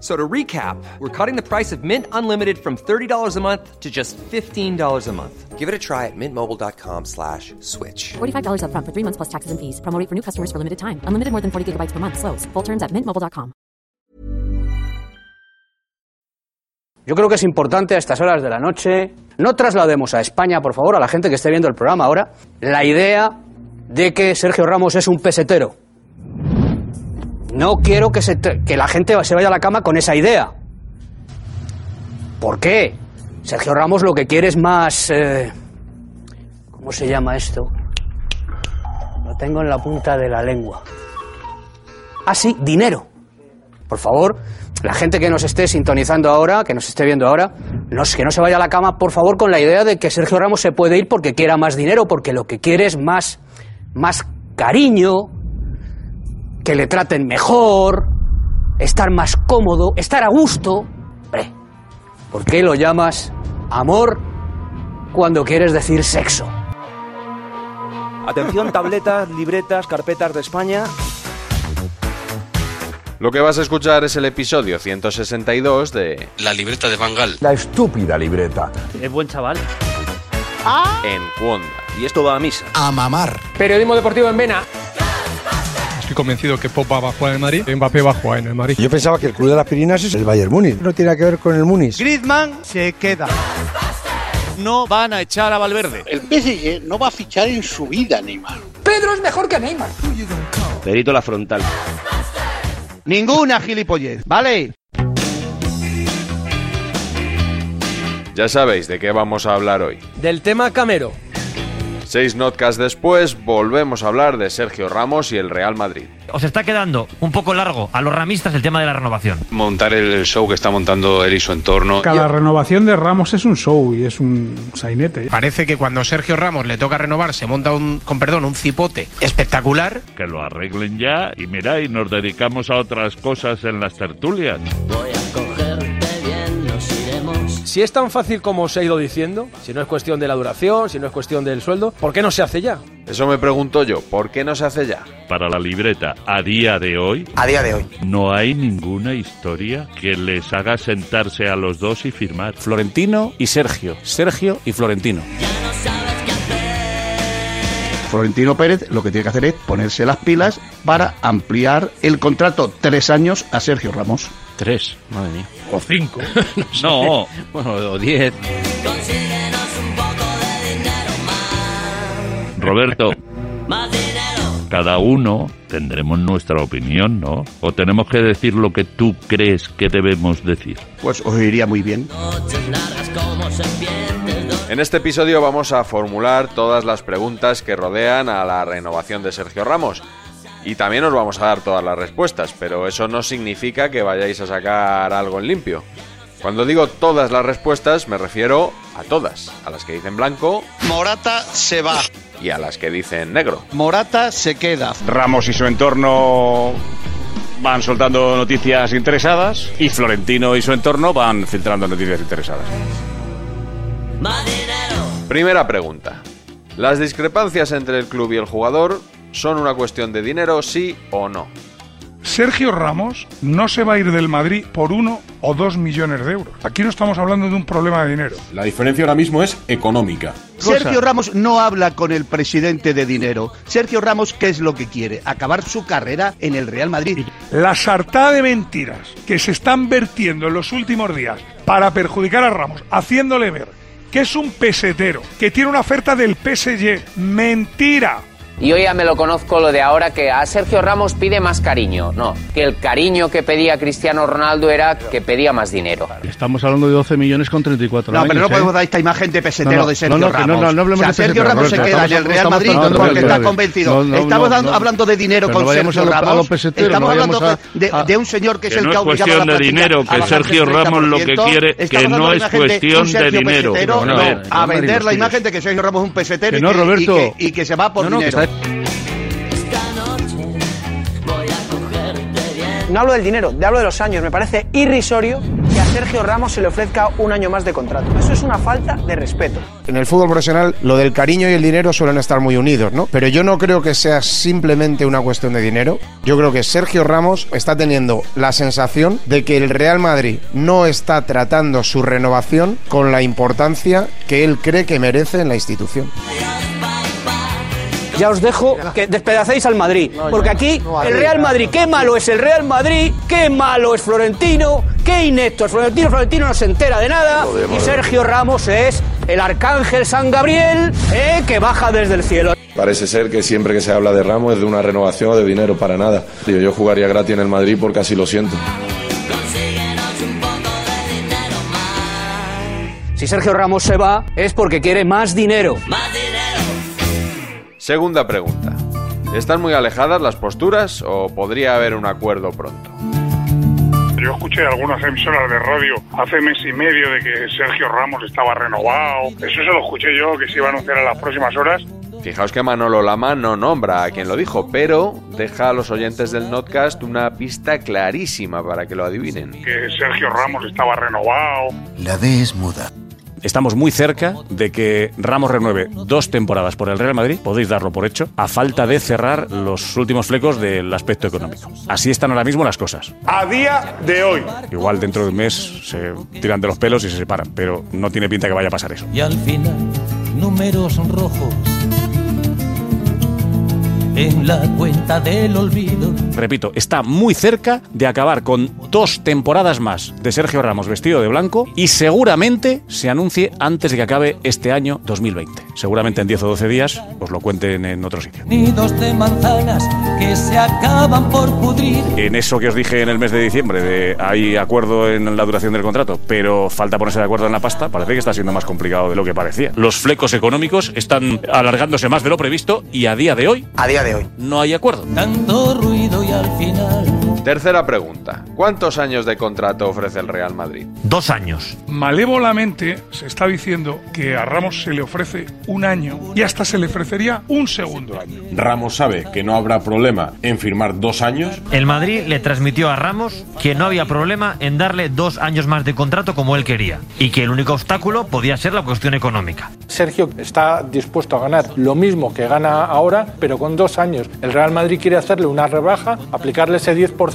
So to recap, we're cutting the price of Mint Unlimited from $30 a month to just $15 a month. Give it a try at mintmobile.com slash switch. $45 upfront for three months plus taxes and fees. Promo rate for new customers for limited time. Unlimited more than 40 gigabytes per month. Slows. Full terms at mintmobile.com. Yo creo que es importante a estas horas de la noche, no traslademos a España, por favor, a la gente que esté viendo el programa ahora, la idea de que Sergio Ramos es un pesetero. No quiero que, se que la gente se vaya a la cama con esa idea. ¿Por qué? Sergio Ramos lo que quiere es más... eh, ¿Cómo se llama esto? Lo tengo en la punta de la lengua. Ah, sí, dinero. Por favor, la gente que nos esté sintonizando ahora, que nos esté viendo ahora, no, que no se vaya a la cama, por favor, con la idea de que Sergio Ramos se puede ir porque quiera más dinero, porque lo que quiere es más, más cariño, que le traten mejor, estar más cómodo, estar a gusto. Hombre, ¿por qué lo llamas amor cuando quieres decir sexo? Atención, tabletas, libretas, carpetas de España. Lo que vas a escuchar es el episodio 162 de La libreta de Bangal. La estúpida libreta. Es buen chaval. En Cuonda. Y esto va a misa. A mamar. Periodismo deportivo en Vena. Convencido que Pop va a jugar en el Madrid, Mbappé va a jugar en el Madrid. Yo pensaba que el club de las Pirinas es el Bayern Múnich. No tiene nada que ver con el Múnich. Griezmann se queda. No van a echar a Valverde. El PSG no va a fichar en su vida, Neymar. Pedro es mejor que Neymar. Perito la frontal. Ninguna gilipollez, ¿vale? Ya sabéis de qué vamos a hablar hoy. Del tema Camero. Seis notcasts después, volvemos a hablar de Sergio Ramos y el Real Madrid. Os está quedando un poco largo a los ramistas el tema de la renovación. Montar el show que está montando él y su entorno. Cada renovación de Ramos es un show y es un sainete. Parece que cuando Sergio Ramos le toca renovar se monta un, con perdón, un cipote espectacular. Que lo arreglen ya y mira, y nos dedicamos a otras cosas en las tertulias. Si es tan fácil como os he ido diciendo, si no es cuestión de la duración, si no es cuestión del sueldo, ¿por qué no se hace ya? Eso me pregunto yo, ¿por qué no se hace ya? Para la libreta, a día de hoy, A día de hoy. no hay ninguna historia que les haga sentarse a los dos y firmar. Florentino y Sergio. Sergio y Florentino. Florentino Pérez lo que tiene que hacer es ponerse las pilas para ampliar el contrato tres años a Sergio Ramos. Tres, madre mía. O cinco. no. Bueno, o diez. Roberto. Cada uno tendremos nuestra opinión, ¿no? O tenemos que decir lo que tú crees que debemos decir. Pues os iría muy bien. En este episodio vamos a formular todas las preguntas que rodean a la renovación de Sergio Ramos. Y también os vamos a dar todas las respuestas, pero eso no significa que vayáis a sacar algo en limpio. Cuando digo todas las respuestas me refiero a todas, a las que dicen blanco Morata se va. y a las que dicen negro. Morata se queda. Ramos y su entorno van soltando noticias interesadas y Florentino y su entorno van filtrando noticias interesadas. Primera pregunta. ¿Las discrepancias entre el club y el jugador son una cuestión de dinero, sí o no? Sergio Ramos no se va a ir del Madrid por uno o dos millones de euros. Aquí no estamos hablando de un problema de dinero. La diferencia ahora mismo es económica. Sergio Ramos no habla con el presidente de dinero. Sergio Ramos, ¿qué es lo que quiere? Acabar su carrera en el Real Madrid. La sartada de mentiras que se están vertiendo en los últimos días para perjudicar a Ramos, haciéndole ver que es un pesetero, que tiene una oferta del PSG. Mentira. Y hoy ya me lo conozco lo de ahora que a Sergio Ramos pide más cariño. No, que el cariño que pedía Cristiano Ronaldo era que pedía más dinero. Estamos hablando de 12 millones con 34 No, años. pero no ¿eh? podemos dar esta imagen de pesetero No, no, de Sergio no, Ramos. no, no, no hablemos o sea, de Sergio pesetero, Ramos se queda en el Real Madrid porque está convencido. No, no, estamos no, dando- no. hablando de dinero con Sergio a lo- a Ramos. estamos no hablando vayamos de, de- a- de un señor que Que es el no que ha obligado a cuestión la de dinero, a que Sergio Ramos lo que 30%. quiere- que no es cuestión de dinero. a a vender la imagen de que Sergio Ramos es un pesetero y no, que- se va por No, no, que dinero. No hablo del dinero, te hablo de los años. Me parece irrisorio que a Sergio Ramos se le ofrezca un año más de contrato. Eso es una falta de respeto. En el fútbol profesional lo del cariño y el dinero suelen estar muy unidos, ¿no? Pero yo no creo que sea simplemente una cuestión de dinero. Yo creo que Sergio Ramos está teniendo la sensación de que el Real Madrid no está tratando su renovación con la importancia que él cree que merece en la institución. Ya os dejo que despedacéis al Madrid. Porque aquí el Real Madrid, qué malo es el Real Madrid, qué malo es Florentino, qué inepto es Florentino. Florentino no se entera de nada. Y Sergio Ramos es el arcángel San Gabriel eh, que baja desde el cielo. Parece ser que siempre que se habla de Ramos es de una renovación o de dinero para nada. Digo, yo jugaría gratis en el Madrid porque así lo siento. Si Sergio Ramos se va es porque quiere más dinero. Segunda pregunta. ¿Están muy alejadas las posturas o podría haber un acuerdo pronto? Yo escuché algunas emisoras de radio hace mes y medio de que Sergio Ramos estaba renovado. Eso se lo escuché yo, que se iba a anunciar en las próximas horas. Fijaos que Manolo Lama no nombra a quien lo dijo, pero deja a los oyentes del Notcast una pista clarísima para que lo adivinen. Que Sergio Ramos estaba renovado. La D es muda. Estamos muy cerca de que Ramos renueve dos temporadas por el Real Madrid, podéis darlo por hecho, a falta de cerrar los últimos flecos del aspecto económico. Así están ahora mismo las cosas. A día de hoy. Igual dentro de un mes se tiran de los pelos y se separan, pero no tiene pinta que vaya a pasar eso. Y al final, números rojos en la cuenta del olvido. Repito, está muy cerca de acabar con dos temporadas más de Sergio Ramos vestido de blanco y seguramente se anuncie antes de que acabe este año 2020. Seguramente en 10 o 12 días os lo cuenten en otro sitio. Nidos de manzanas que se acaban por pudrir. En eso que os dije en el mes de diciembre, de hay acuerdo en la duración del contrato, pero falta ponerse de acuerdo en la pasta, parece que está siendo más complicado de lo que parecía. Los flecos económicos están alargándose más de lo previsto y a día de hoy, A día de hoy. no hay acuerdo. Tanto ruido y al final. Tercera pregunta. ¿Cuántos años de contrato ofrece el Real Madrid? Dos años. Malévolamente se está diciendo que a Ramos se le ofrece un año y hasta se le ofrecería un segundo año. Ramos sabe que no habrá problema en firmar dos años. El Madrid le transmitió a Ramos que no había problema en darle dos años más de contrato como él quería y que el único obstáculo podía ser la cuestión económica. Sergio está dispuesto a ganar lo mismo que gana ahora, pero con dos años. El Real Madrid quiere hacerle una rebaja, aplicarle ese 10%,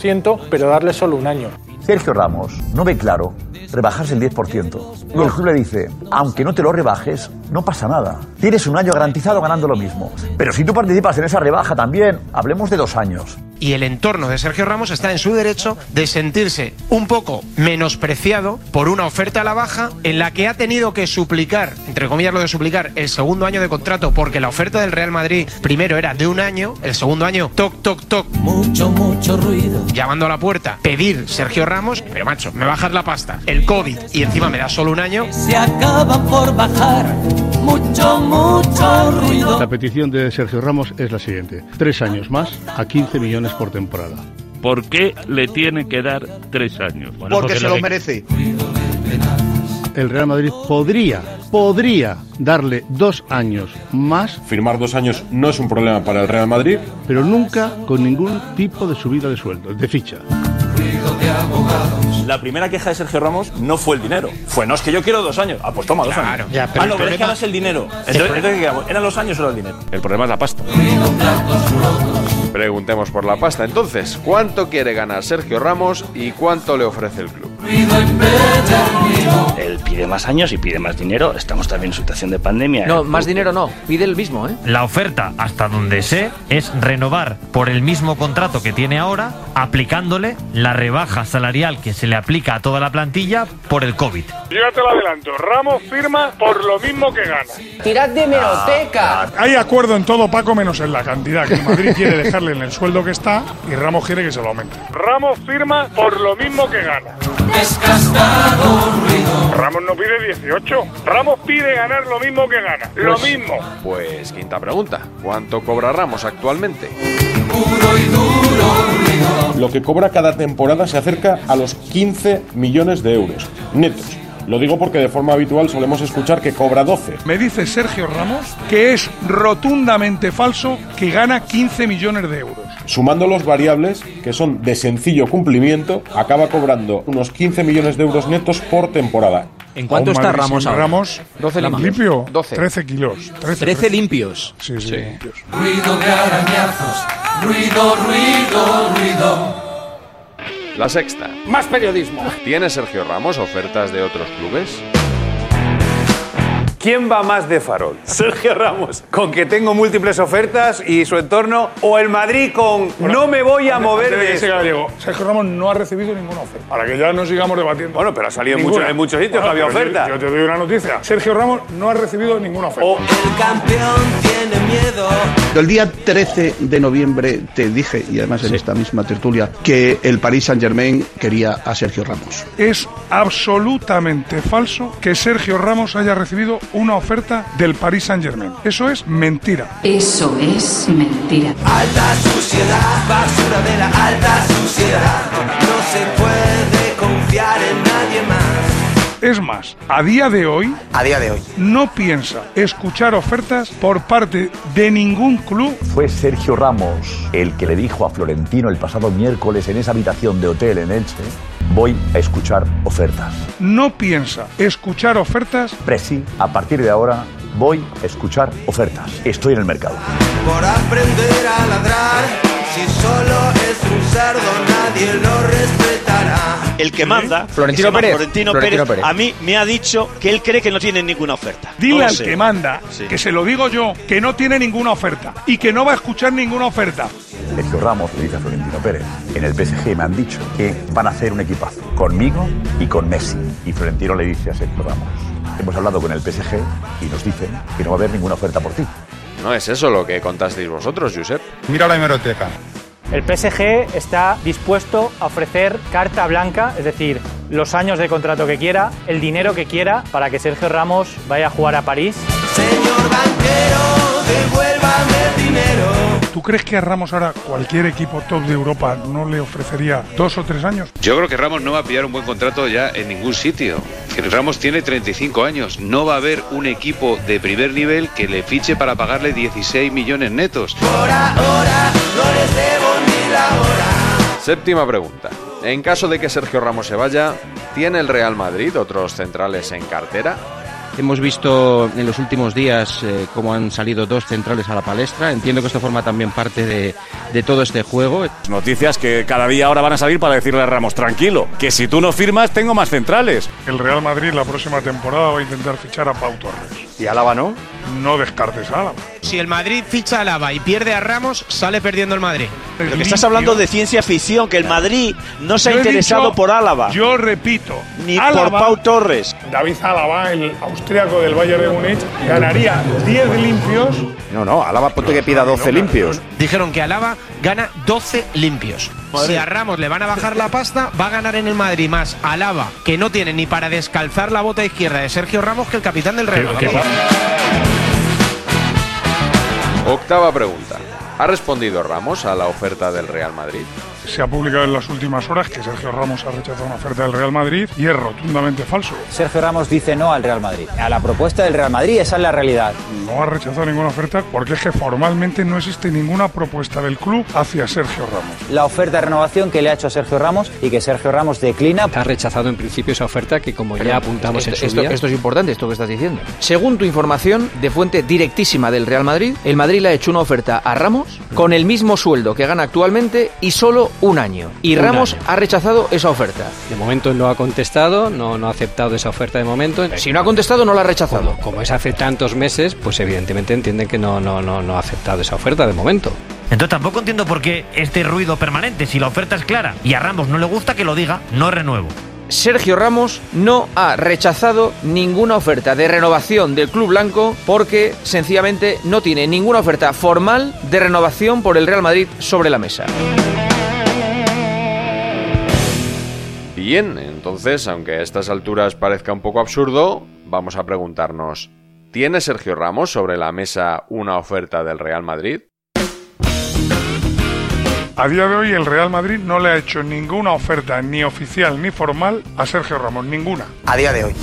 pero darle solo un año. Sergio Ramos no ve claro rebajarse el 10%. Y el club le dice, aunque no te lo rebajes, no pasa nada. Tienes un año garantizado ganando lo mismo. Pero si tú participas en esa rebaja también, hablemos de dos años. Y el entorno de Sergio Ramos está en su derecho de sentirse un poco menospreciado por una oferta a la baja en la que ha tenido que suplicar, entre comillas lo de suplicar, el segundo año de contrato porque la oferta del Real Madrid primero era de un año, el segundo año, toc, toc, toc, Mucho, mucho ruido. llamando a la puerta, pedir Sergio Ramos, pero macho, me bajas la pasta, el COVID y encima me das solo un año. Se acaban por bajar. Mucho, mucho ruido. La petición de Sergio Ramos es la siguiente. Tres años más a 15 millones por temporada. ¿Por qué le tiene que dar tres años? Porque se lo merece. El Real Madrid podría, podría darle dos años más, Firmar dos años no es un problema para el Real Madrid. pero nunca con ningún tipo de subida de sueldo, de ficha. La primera queja de Sergio Ramos no fue el dinero. Fue, no, es que yo quiero dos años. Ah, pues toma dos años. Ya, pero ah, no, pero es que ahora es el dinero. Entonces, entonces, ¿qué quedamos? ¿Eran los años o era el dinero? El problema es la pasta. Preguntemos por la pasta entonces. ¿Cuánto quiere ganar Sergio Ramos y cuánto le ofrece el club? Él pide más años y pide más dinero. Estamos también en situación de pandemia. No, más dinero no, pide el mismo, ¿eh? La oferta, hasta donde sé, es renovar por el mismo contrato que tiene ahora, aplicándole la rebaja salarial que se le aplica a toda la plantilla por el COVID. Yo ya te lo adelanto. Ramos firma por lo mismo que gana. Tirad de meroteca. Hay acuerdo en todo, Paco, menos en la cantidad. Que Madrid quiere dejarle en el sueldo que está y Ramos quiere que se lo aumente. Ramos firma por lo mismo que gana. Ramos no pide 18. Ramos pide ganar lo mismo que gana. Lo Pues- mismo. Pues quinta pregunta. ¿Cuánto cobra Ramos actualmente? Lo que cobra cada temporada se acerca a los 15 millones de euros netos. Lo digo porque de forma habitual solemos escuchar que cobra 12. Me dice Sergio Ramos que es rotundamente falso que gana 15 millones de euros. Sumando los variables, que son de sencillo cumplimiento, acaba cobrando unos 15 millones de euros netos por temporada. ¿En cuánto está Ramos ahora? Ramos 12 limpios. limpio. 12. 13 kilos. 13, 13 limpios. Sí, sí, limpios. Ruido de arañazos, ruido, ruido, ruido. La sexta. Más periodismo. ¿Tiene Sergio Ramos ofertas de otros clubes? ¿Quién va más de farol? ¿Sergio Ramos, con que tengo múltiples ofertas y su entorno? ¿O el Madrid con no me voy a mover de esto? Sergio Ramos no ha recibido ninguna oferta. Para que ya no sigamos debatiendo. Bueno, pero ha salido en muchos- en muchos sitios que había pero yo- te doy una noticia. Sergio Ramos no ha recibido ninguna oferta. El campeón tiene miedo. El día 13 de noviembre te dije, y además en esta misma tertulia, que el Paris Saint Germain quería a Sergio Ramos. Es absolutamente falso que Sergio Ramos haya recibido una oferta del Paris Saint Germain. Eso es mentira. Eso es mentira. Alta suciedad, basura de la alta suciedad. No se puede confiar en nadie más. Es más, a día de hoy, A día de hoy. no piensa escuchar ofertas por parte de ningún club. Fue Sergio Ramos el que le dijo a Florentino el pasado miércoles en esa habitación de hotel en Elche, voy a escuchar ofertas. No piensa escuchar ofertas Presi, a partir de ahora voy a escuchar ofertas. Estoy en el mercado. Por aprender a ladrar, si solo es un cerdo, nadie lo respetará. El que manda, Florentino que se llama Pérez. Florentino, Florentino Pérez, Pérez. a mí me ha dicho que él cree que no tiene ninguna oferta. Dile No al sé. que manda, Sí. que se lo digo yo, que no tiene ninguna oferta y que no va a escuchar ninguna oferta. Sergio Ramos le dice a Florentino Pérez, en el PSG me han dicho que van a hacer un equipazo, conmigo y con Messi. Y Florentino le dice a Sergio Ramos, hemos hablado con el PSG y nos dicen que no va a haber ninguna oferta por ti. No es eso lo que contasteis vosotros, Josep. Mira la hemeroteca. El PSG está dispuesto a ofrecer carta blanca, es decir, los años de contrato que quiera, el dinero que quiera para que Sergio Ramos vaya a jugar a París. Señor banquero, devuélvame el dinero. ¿Tú crees que a Ramos ahora cualquier equipo top de Europa no le ofrecería dos o tres años? Yo creo que Ramos no va a pillar un buen contrato ya en ningún sitio. Que Ramos tiene 35 años. No va a haber un equipo de primer nivel que le fiche para pagarle 16 millones netos. Por ahora no les debo ni la hora. Séptima pregunta. En caso de que Sergio Ramos se vaya, ¿tiene el Real Madrid otros centrales en cartera? Hemos visto en los últimos días eh, cómo han salido dos centrales a la palestra. Entiendo que esto forma también parte de, de todo este juego. Noticias que cada día ahora van a salir para decirle a Ramos, tranquilo, que si tú no firmas tengo más centrales. El Real Madrid la próxima temporada va a intentar fichar a Pau Torres. ¿Y Álava no? No descartes a Álava. Si el Madrid ficha a Lava y pierde a Ramos, sale perdiendo el Madrid. Pero que estás hablando de ciencia ficción, que el Madrid no se ha Yo interesado dicho- por Álava. Yo repito, Ni Álava- por Pau Torres. David Álava, el austriaco del Bayern de Múnich, ganaría 10 limpios. No, no, Álava ponte que pida 12 limpios. Dijeron que Alaba gana 12 limpios. Si a Ramos le van a bajar la pasta, va a ganar en el Madrid más Alaba, que no tiene ni para descalzar la bota izquierda de Sergio Ramos que el capitán del Real Madrid. Octava pregunta. ¿Ha respondido Ramos a la oferta del Real Madrid? Se ha publicado en las últimas horas que Sergio Ramos ha rechazado una oferta del Real Madrid y es rotundamente falso. Sergio Ramos dice no al Real Madrid. A la propuesta del Real Madrid, esa es la realidad. No ha rechazado ninguna oferta porque es que formalmente no existe ninguna propuesta del club hacia Sergio Ramos. La oferta de renovación que le ha hecho Sergio Ramos y que Sergio Ramos declina. Ha rechazado en principio esa oferta que, como ya apuntamos en su esto- día... esto es importante, esto que estás diciendo. Según tu información de fuente directísima del Real Madrid, el Madrid le ha hecho una oferta a Ramos con el mismo sueldo que gana actualmente y solo un año. Y Un Ramos año. ha rechazado esa oferta. De momento no ha contestado, no, no ha aceptado esa oferta de momento. Si no ha contestado, no la ha rechazado. Como, como es hace tantos meses, pues evidentemente entienden que no, no, no, no ha aceptado esa oferta de momento. Entonces tampoco entiendo por qué este ruido permanente. Si la oferta es clara y a Ramos no le gusta, que lo diga, no renuevo. Sergio Ramos no ha rechazado ninguna oferta de renovación del Club Blanco porque sencillamente no tiene ninguna oferta formal de renovación por el Real Madrid sobre la mesa. Bien, entonces, aunque a estas alturas parezca un poco absurdo, vamos a preguntarnos, ¿tiene Sergio Ramos sobre la mesa una oferta del Real Madrid? A día de hoy el Real Madrid no le ha hecho ninguna oferta ni oficial ni formal a Sergio Ramos, ninguna. A día de hoy.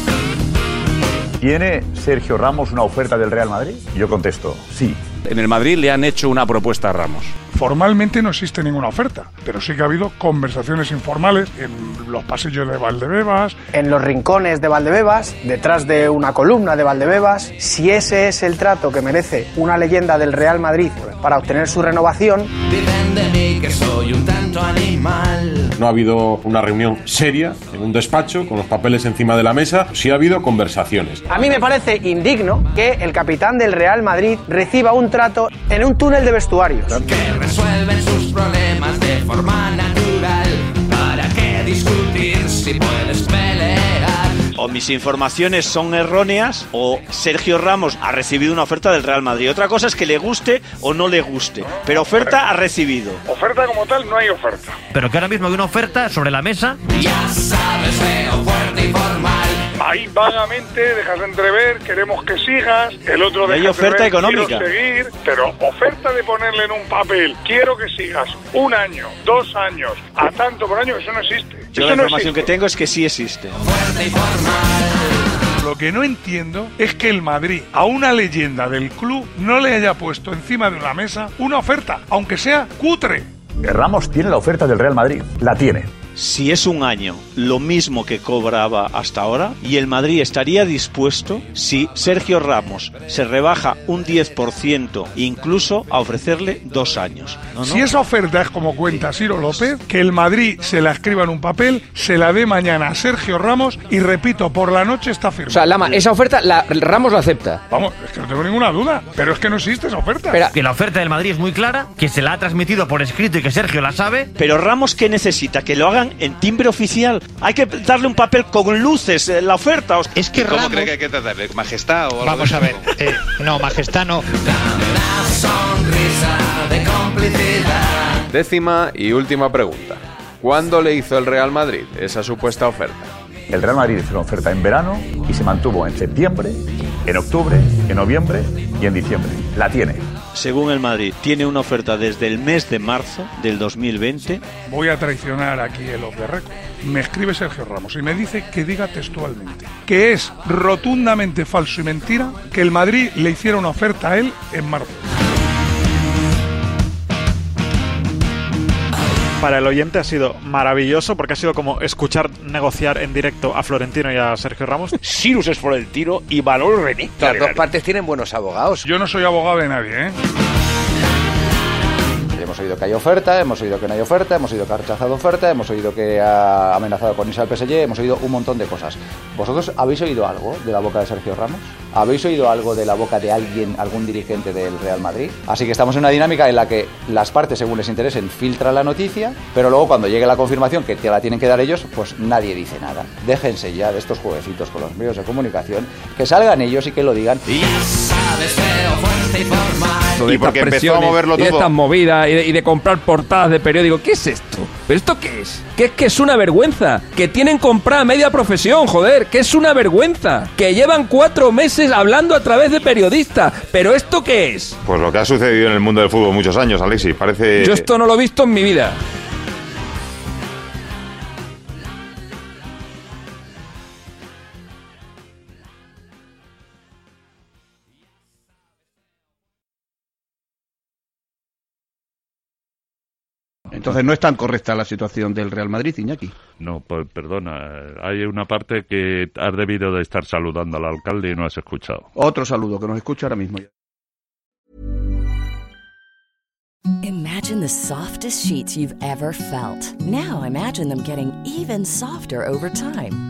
¿Tiene Sergio Ramos una oferta del Real Madrid? Yo contesto, sí. En el Madrid le han hecho una propuesta a Ramos. Formalmente no existe ninguna oferta, pero sí que ha habido conversaciones informales en los pasillos de Valdebebas. en los rincones de Valdebebas, detrás de una columna de Valdebebas, si ese es el trato que merece una leyenda del Real Madrid para obtener su renovación, Dicen de mí que soy un tanto animal. No ha habido una reunión seria en un despacho con los papeles encima de la mesa. Sí ha habido conversaciones. a mí me parece indigno que el capitán del Real Madrid reciba un trato en un túnel de vestuarios. Resuelven sus problemas de forma natural. ¿Para qué discutir si puedes pelear? O mis informaciones son erróneas o Sergio Ramos ha recibido una oferta del Real Madrid. Otra cosa es que le guste o no le guste, pero oferta ha recibido. Oferta como tal no hay oferta. Pero que ahora mismo hay una oferta sobre la mesa. Ya sabes, feo, fuerte y formal. Ahí vagamente dejas de entrever, queremos que sigas, el otro Y hay deja oferta entrever, económica. seguir, pero oferta de ponerle en un papel, quiero que sigas un año, dos años, a tanto por año, eso no existe. Yo eso la no información que tengo es que sí existe. Lo que no entiendo es que el Madrid a una leyenda del club no le haya puesto encima de una mesa una oferta, aunque sea cutre. Ramos tiene la oferta del Real Madrid. La tiene. Si es un año lo mismo que cobraba hasta ahora, y el Madrid estaría dispuesto, si Sergio Ramos se rebaja un 10%, incluso a ofrecerle dos años. ¿No, no? Si esa oferta es como cuenta Ciro López, que el Madrid se la escriba en un papel, se la dé mañana a Sergio Ramos y repito, por la noche está firmada. O sea, Lama, esa oferta la, Ramos la acepta. Vamos, es que no tengo ninguna duda, pero es que no existe esa oferta. Que la oferta del Madrid es muy clara, que se la ha transmitido por escrito y que Sergio la sabe. Pero Ramos, ¿qué necesita? ¿Que lo hagan en timbre oficial? Hay que darle un papel con luces, eh, la oferta. Es que ¿Cómo cree que hay que tratarle? ¿Majestad o algo Vamos a ver. eh, no, majestad no. Una sonrisa de complicidad. Décima y última pregunta. ¿Cuándo le hizo el Real Madrid esa supuesta oferta? El Real Madrid hizo una oferta en verano y se mantuvo en septiembre, en octubre, en noviembre y en diciembre. La tiene. Según el Madrid, tiene una oferta desde el mes de marzo del 2020. Voy a traicionar aquí el off the record. Me escribe Sergio Ramos y me dice que diga textualmente que es rotundamente falso y mentira que el Madrid le hiciera una oferta a él en marzo. Para el oyente ha sido maravilloso porque ha sido como escuchar negociar en directo a Florentino y a Sergio Ramos. Sirus es Florentino y Valor René. Las dos partes tienen buenos abogados. Yo no soy abogado de nadie, ¿eh? Hemos oído que hay oferta, hemos oído que no hay oferta, hemos oído que ha rechazado oferta, hemos oído que ha amenazado con irse al PSG, hemos oído un montón de cosas. ¿Vosotros habéis oído algo de la boca de Sergio Ramos? ¿Habéis oído algo de la boca de alguien, algún dirigente del Real Madrid? Así que estamos en una dinámica en la que las partes, según les interesen, filtran la noticia, pero luego cuando llegue la confirmación, que te la tienen que dar ellos, pues nadie dice nada. Déjense ya de estos jueguecitos con los medios de comunicación, que salgan ellos y que lo digan. Sabes, feo, fuerte y formal. de Y estas porque empezó a moverlo y de todo. estas movidas y de, y de comprar portadas de periódico. ¿Qué es esto? ¿Pero esto qué es? Que es que es una vergüenza. Que tienen comprada media profesión, joder. Que es una vergüenza. Que llevan cuatro meses hablando a través de periodistas. ¿Pero esto qué es? Pues lo que ha sucedido en el mundo del fútbol muchos años, Alexis. Parece. Yo esto no lo he visto en mi vida. Entonces no es tan correcta la situación del Real Madrid, Iñaki. No, pues perdona, hay una parte que has debido de estar saludando al alcalde y no has escuchado. Otro saludo que nos escucha ahora mismo. Imagine the softest sheets you've ever felt. Now imagine them getting even softer over time.